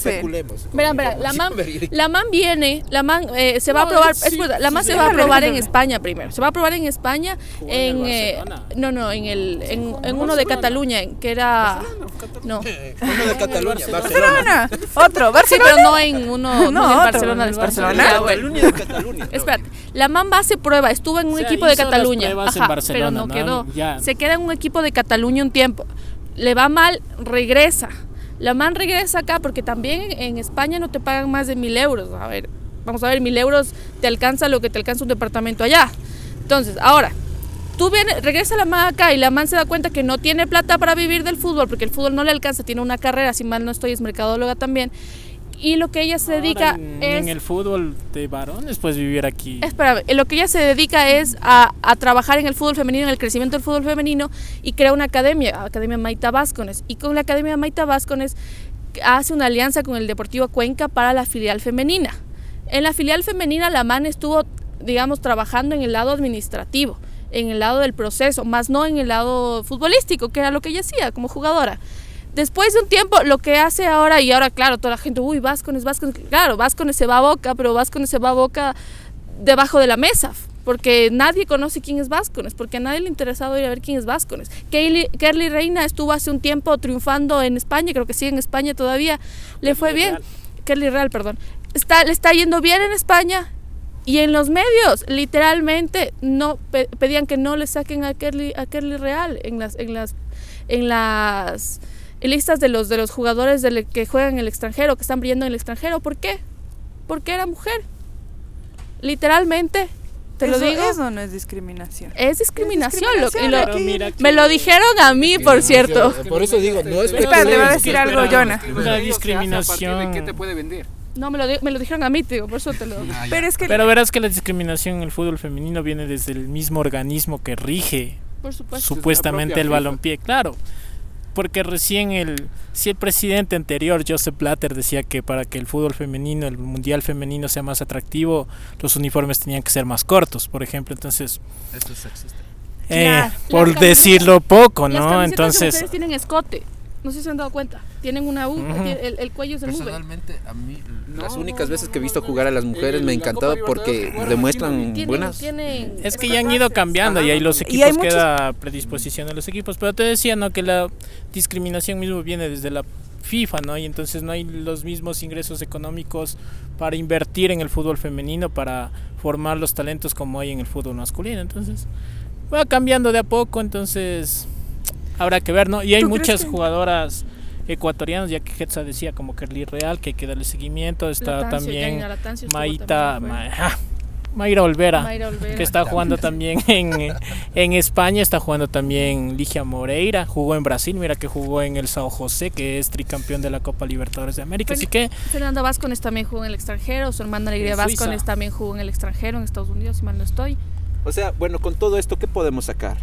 Verán, verán, la man, la man viene, la man eh, se va a probar, es, la man se va a probar en España primero. Se va a probar en España en, eh, no, no, en el en, en uno de Cataluña, que era no. *laughs*
Uno de Cataluña,
Barcelona. Otro, Barcelona.
Sí, pero no en uno, *laughs* no, en Barcelona, de
Barcelona.
Cataluña de Cataluña.
Espérate, la man va a hacer prueba, estuvo en un equipo de Cataluña Cataluña. pero no, quedó. Se queda en un equipo de Cataluña un tiempo. Le va mal, regresa. La man regresa acá porque también en España no te pagan más de mil euros. A ver, vamos a ver, mil euros te alcanza lo que te alcanza un departamento allá. Entonces, ahora, tú vienes, regresa la man acá y la man se da cuenta que no tiene plata para vivir del fútbol porque el fútbol no le alcanza, tiene una carrera, si mal no estoy, es mercadóloga también y lo que ella se dedica
en,
es...
En el fútbol de varones puedes vivir aquí.
Espera, lo que ella se dedica es a, a, trabajar en el fútbol femenino, en el crecimiento del fútbol femenino y crea una academia, Academia Maita Vázquez. Y con la Academia Maita Vázquez hace una alianza con el Deportivo Cuenca para la filial femenina. En la filial femenina la MAN estuvo, digamos, trabajando en el lado administrativo, en el lado del proceso, más no en el lado futbolístico, que era lo que ella hacía como jugadora. Después de un tiempo, lo que hace ahora, y ahora, claro, toda la gente, uy, Vascones, Vascones, claro, Vascones se va a boca, pero Vascones se va a boca debajo de la mesa, porque nadie conoce quién es Vascones, porque a nadie le ha interesado ir a ver quién es Vascones. Kerly Reina estuvo hace un tiempo triunfando en España, creo que sigue en España todavía, le fue bien. Kerly Real, perdón. Está, le está yendo bien en España y en los medios, literalmente, no pedían que no le saquen a Kerly, a Kerly Real en las, en las, en las listas de los, de los jugadores de que juegan en el extranjero, que están brillando en el extranjero. ¿Por qué? Porque era mujer. Literalmente. Te lo digo.
Eso no es discriminación.
Es discriminación. me lo dijeron a mí, por cierto.
Por eso digo, no es
Espera, le va a decir algo, Jonah.
La discriminación.
¿Qué te puede vender?
No, me lo, me lo dijeron a mí, digo, por eso te lo...
Ah, pero, es que Pero verás que la discriminación en el fútbol femenino viene desde el mismo organismo que rige supuestamente el balompié, claro porque recién el si el presidente anterior Joseph Blatter decía que para que el fútbol femenino, el mundial femenino sea más atractivo, los uniformes tenían que ser más cortos, por ejemplo, entonces
Esto es sexista.
Eh, por decirlo poco, ¿no? entonces
las tienen escote. No sé si se han dado cuenta. Tienen una U, el, cuello es el
Personalmente, a mí, las únicas veces que he visto jugar a las mujeres me ha encantado porque demuestran buenas.
es que ya han ido cambiando y ahí los equipos queda predisposición a los equipos. Pero te decía, ¿no? Que la discriminación mismo viene desde la FIFA, ¿no? Y entonces no hay los mismos ingresos económicos para invertir en el fútbol femenino, para formar los talentos como hay en el fútbol masculino. Entonces, va cambiando de a poco, entonces habrá que ver, ¿no? Y hay muchas jugadoras ecuatorianas, ya que Hetza decía como Kerly Real, que hay que darle seguimiento, está también Maita, Mayra Olvera, que está jugando también en, en, España, está jugando también Ligia Moreira, jugó en Brasil, mira que jugó en el Sao José, que es tricampeón de la Copa Libertadores de América, así que...
Fernando Vázquez también jugó en el extranjero, su hermana Alegría Vázquez también jugó en el extranjero, en Estados Unidos, si mal no estoy.
O sea, bueno, con todo esto, ¿qué podemos sacar?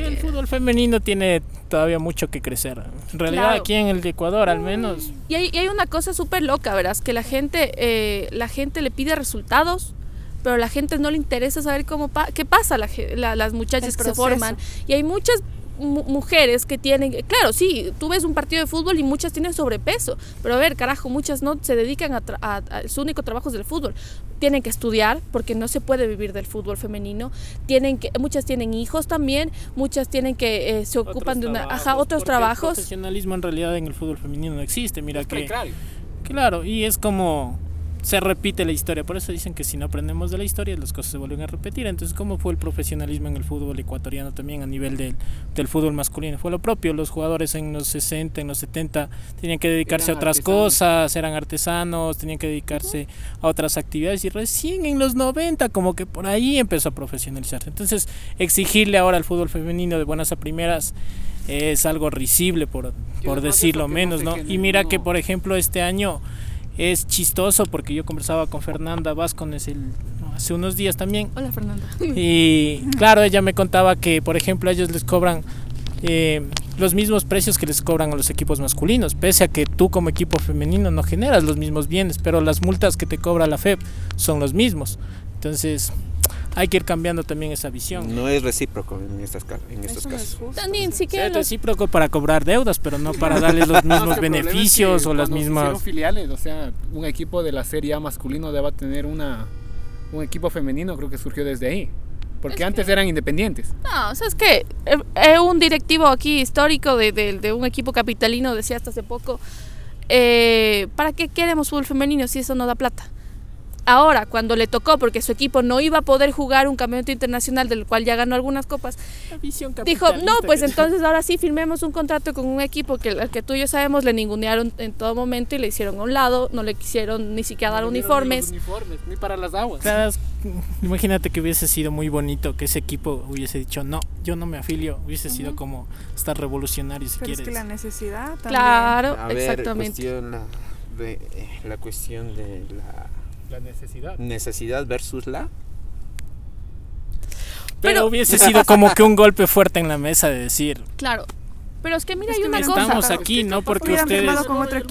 Que el fútbol femenino tiene todavía mucho que crecer. En realidad aquí en el Ecuador al menos.
Y hay, hay una cosa súper loca, verás, que la gente, eh, la gente le pide resultados, pero a la gente no le interesa saber cómo qué pasa la, las muchachas que se forman. Y hay muchas mujeres que tienen, claro, sí, tú ves un partido de fútbol y muchas tienen sobrepeso, pero a ver, carajo, muchas no se dedican a, a, su único trabajo es del fútbol. Tienen que estudiar porque no se puede vivir del fútbol femenino. Tienen que, muchas tienen hijos también, muchas tienen que eh, se ocupan de una, ajá, otros trabajos. El
profesionalismo en realidad en el fútbol femenino no existe, mira que, claro, y es como se repite la historia. Por eso dicen que si no aprendemos de la historia, las cosas se vuelven a repetir. Entonces, ¿cómo fue el profesionalismo en el fútbol ecuatoriano también a nivel del, del fútbol masculino? Fue lo propio. Los jugadores en los 60, en los 70 tenían que dedicarse a otras cosas, eran artesanos, tenían que dedicarse a otras actividades. Y recién en los 90, como que por ahí empezó a profesionalizarse. Entonces, exigirle ahora al fútbol femenino de buenas a primeras es algo risible por, por decirlo menos, ¿no? Y mira que, por ejemplo, este año es chistoso porque yo conversaba con Fernanda Vázquez el, hace unos días también.
Hola Fernanda.
Y claro, ella me contaba que, por ejemplo, ellos les cobran eh, los mismos precios que les cobran a los equipos masculinos, pese a que tú como equipo femenino no generas los mismos bienes, pero las multas que te cobra la FEP son los mismos. Entonces, hay que ir cambiando también esa visión.
No es recíproco en, estas, en estos casos.
También sí que
es recíproco para cobrar deudas, pero no para darles los *laughs* mismos beneficios o las mismas
filiales, o sea, un equipo de la Serie A masculino debe tener una un equipo femenino, creo que surgió desde ahí. Porque antes eran independientes.
No, o sea, es que eh, un directivo aquí histórico de, de, un equipo capitalino decía hasta hace poco, eh, ¿para qué queremos fútbol femenino si eso no da plata? Ahora, cuando le tocó, porque su equipo no iba a poder jugar un campeonato internacional del cual ya ganó algunas copas, dijo, no, pues entonces ahora sí firmemos un contrato con un equipo que al que tú y yo sabemos le ningunearon en todo momento y le hicieron a un lado, no le quisieron ni siquiera dar uniformes.
Ni para las aguas.
imagínate que hubiese sido muy bonito que ese equipo hubiese dicho, no, yo no me afilio, hubiese sido como estar revolucionario si
Pero
quieres.
Es que la necesidad también.
Claro, exactamente.
la, de, eh, la cuestión de la
la necesidad.
Necesidad versus la.
Pero, hubiese *laughs* sido como que un golpe fuerte en la mesa de decir.
Claro, pero es que mira, hay una
cosa.
Estamos
aquí, ¿no? Porque ustedes.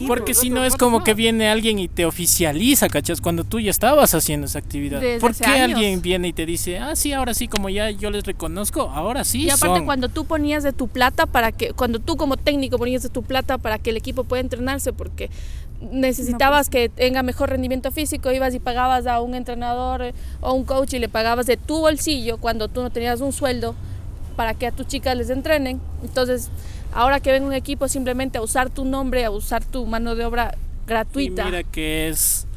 Porque si no es como que viene alguien y te oficializa, ¿cachas? Cuando tú ya estabas haciendo esa actividad. ¿Por qué alguien viene y te dice, ah, sí, ahora sí, como ya yo les reconozco, ahora sí?
Y aparte, cuando tú ponías de tu plata para que. Cuando tú como técnico ponías de tu plata para que el equipo pueda entrenarse, porque necesitabas pues. que tenga mejor rendimiento físico, ibas y pagabas a un entrenador eh, o un coach y le pagabas de tu bolsillo cuando tú no tenías un sueldo para que a tus chicas les entrenen. Entonces, ahora que ven un equipo simplemente a usar tu nombre, a usar tu mano de obra gratuita.
Y mira que es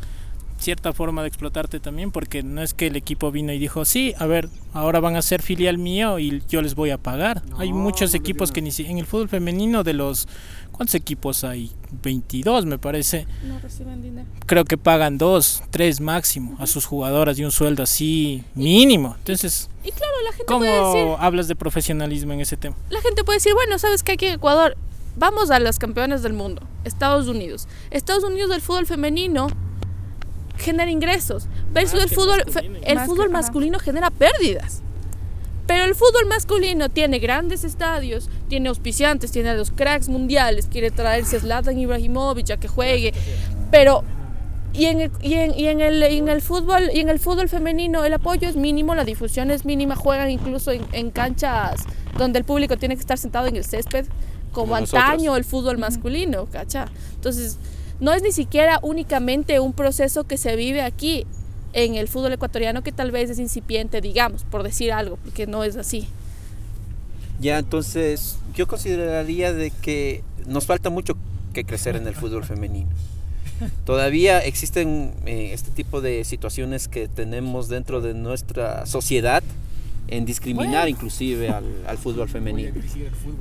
cierta forma de explotarte también, porque no es que el equipo vino y dijo, sí, a ver, ahora van a ser filial mío y yo les voy a pagar. hay muchos equipos que ni en el fútbol femenino de los ¿Cuántos equipos hay? 22 me parece.
No reciben dinero.
Creo que pagan dos, tres máximo a sus jugadoras y un sueldo así mínimo. Entonces,
y claro, la gente
¿cómo
puede decir,
hablas de profesionalismo en ese tema?
La gente puede decir, bueno, sabes que aquí en Ecuador vamos a los campeones del mundo, Estados Unidos. Estados Unidos del fútbol femenino genera ingresos, versus el fútbol el fútbol masculino genera pérdidas. Pero el fútbol masculino tiene grandes estadios, tiene auspiciantes, tiene a los cracks mundiales, quiere traerse a Zlatan Ibrahimovic a que juegue, pero y en, el, y, en, y en, el, en el fútbol y en el fútbol femenino el apoyo es mínimo, la difusión es mínima, juegan incluso en, canchas donde el público tiene que estar sentado en el césped, como, antaño el fútbol masculino, ¿cacha? Entonces, no es ni siquiera únicamente un proceso que se vive aquí, en el fútbol ecuatoriano que tal vez es incipiente, digamos, por decir algo, porque no es así.
Ya, entonces yo consideraría de que nos falta mucho que crecer en el fútbol femenino. Todavía existen eh, este tipo de situaciones que tenemos dentro de nuestra sociedad en discriminar inclusive al, fútbol femenino.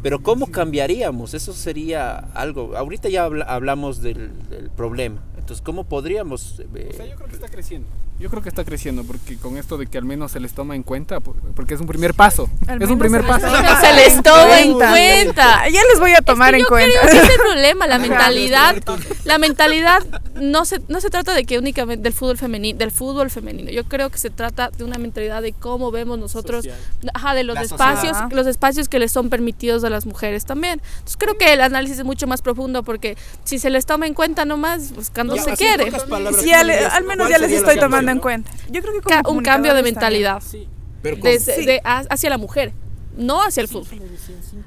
Pero ¿cómo cambiaríamos? Eso sería algo. Ahorita ya hablamos del, problema. Entonces, ¿cómo podríamos...
Eh, yo creo que está creciendo. Yo creo que está creciendo porque con esto de que al menos se les toma en cuenta, porque es un primer paso. es un primer paso.
Se les *laughs* toma en cuenta.
Ya les voy a tomar en cuenta.
Que es el *laughs* problema, la mentalidad. La mentalidad no se, no se trata de que únicamente del fútbol femenino, del fútbol femenino. Yo creo que se trata de una mentalidad de cómo vemos nosotros, ajá, de los espacios, los espacios que les son permitidos a las mujeres también. Entonces creo que el análisis es mucho más profundo porque si se les toma en cuenta nomás, pues cuando se quiere.
Si al menos ya les estoy tomando en cuenta.
Yo creo que un cambio de mentalidad. Hacia la mujer, no hacia el fútbol.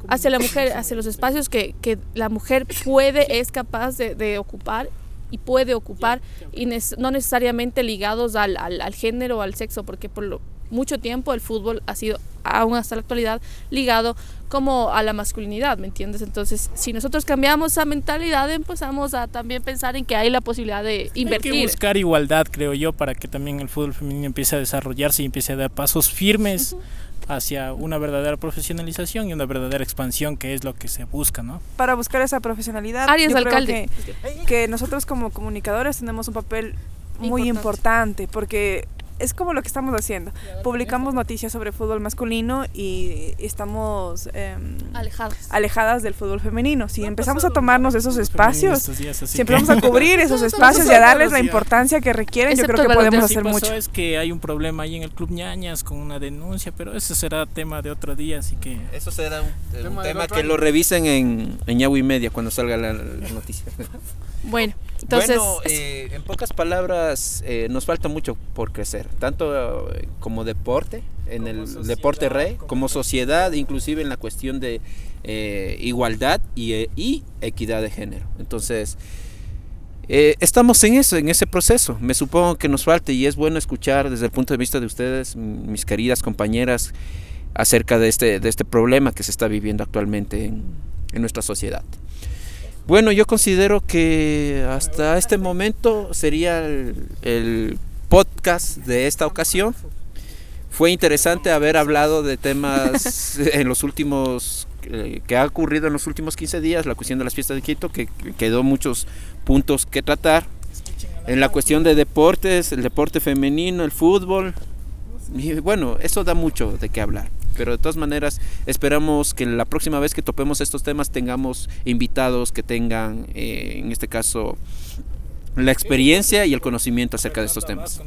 Hacia la mujer, hacia los espacios que, que la mujer puede, es capaz de, de ocupar y puede ocupar y no necesariamente ligados al, al, al género o al sexo, porque por lo, mucho tiempo el fútbol ha sido, aún hasta la actualidad, ligado como a la masculinidad, ¿me entiendes? Entonces, si nosotros cambiamos esa mentalidad, empezamos a también pensar en que hay la posibilidad de invertir.
Hay que buscar igualdad, creo yo, para que también el fútbol femenino empiece a desarrollarse y empiece a dar pasos firmes. hacia una verdadera profesionalización y una verdadera expansión que es lo que se busca, ¿no?
Para buscar esa profesionalidad,
Arias alcalde.
que, que, nosotros como comunicadores tenemos un papel muy importante, importante porque es como lo que estamos haciendo. Publicamos noticias sobre fútbol masculino y estamos em,
alejadas.
alejadas del fútbol femenino. Si empezamos a tomarnos esos espacios, si empezamos a cubrir *laughs* esos espacios y a darles la importancia que requieren, yo creo que podemos hacer mucho.
es que hay un problema ahí en el Club Ñañas con una denuncia, pero ese será tema de otro día, así que...
Eso será un, tema, que lo revisen en, en y Media cuando salga la, la noticia.
Bueno, entonces...
Bueno, eh, en pocas palabras, eh, nos falta mucho por crecer, tanto eh, como deporte, en el deporte rey, como sociedad, inclusive en la cuestión de igualdad y, y, equidad de género. Entonces, estamos en eso, en ese proceso. Me supongo que nos falta y es bueno escuchar desde el punto de vista de ustedes, mis queridas compañeras, acerca de este, de este problema que se está viviendo actualmente en, en nuestra sociedad. Bueno, yo considero que hasta este momento sería el, podcast de esta ocasión. Fue interesante haber hablado de temas *laughs* en los últimos eh, que ha ocurrido en los últimos 15 días, la cuestión de las fiestas de Quito, que quedó muchos puntos que tratar. En la cuestión de deportes, el deporte femenino, el fútbol. Y bueno, eso da mucho de qué hablar pero de todas maneras esperamos que la próxima vez que topemos estos temas tengamos invitados que tengan, eh, en este caso, la experiencia y el conocimiento acerca de estos temas.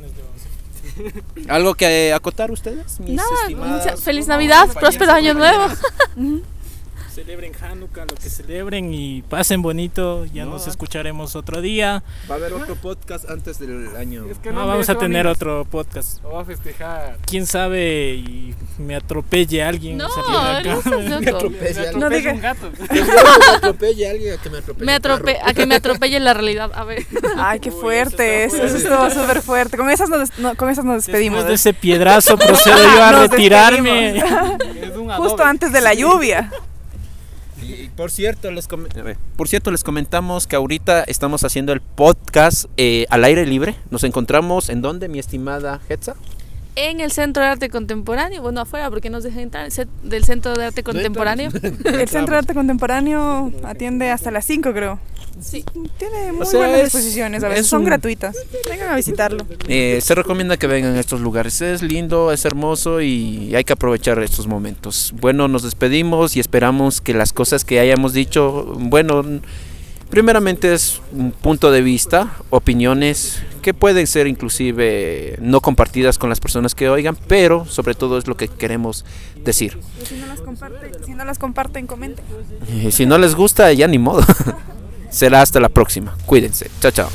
¿Algo que acotar ustedes?
Mis feliz Navidad, próspero año nuevo. *laughs*
celebren Hanukkah, lo que celebren y pasen bonito. Ya nos escucharemos otro día.
Va a haber otro podcast antes del año.
no, vamos a tener otro podcast.
Lo va a festejar.
Quién sabe y me atropelle alguien.
No, no, *laughs*
me atropelle
no diga
un gato. *laughs* me atropelle alguien a que me atropelle.
Me atrope a que me atropelle la realidad. A ver. *laughs*
Ay, qué fuerte. eso, eso estuvo súper fuerte. Con esas nos, con esas nos despedimos.
Después de ese piedrazo procedo yo a retirarme.
Justo antes de la lluvia.
Por cierto, les por cierto, les comentamos que ahorita estamos haciendo el podcast eh, al aire libre. Nos encontramos en dónde, mi estimada Hetza?
En el Centro de Arte Contemporáneo, bueno, afuera, porque nos dejan entrar del Centro de Arte Contemporáneo. *laughs*
el Centro de Arte Contemporáneo atiende hasta las 5, creo.
Sí.
Tiene muy buenas exposiciones, a veces son gratuitas. Vengan a visitarlo.
Eh, se recomienda que vengan a estos lugares. Es lindo, es hermoso y hay que aprovechar estos momentos. Bueno, nos despedimos y esperamos que las cosas que hayamos dicho, bueno, primeramente es un punto de vista, opiniones que pueden ser inclusive no compartidas con las personas que oigan, pero sobre todo es lo que queremos decir.
si no las, comparten, si no las comparten, comenten.
si no les gusta, ya ni modo. *laughs* Será hasta la próxima. Cuídense. Chao, chao.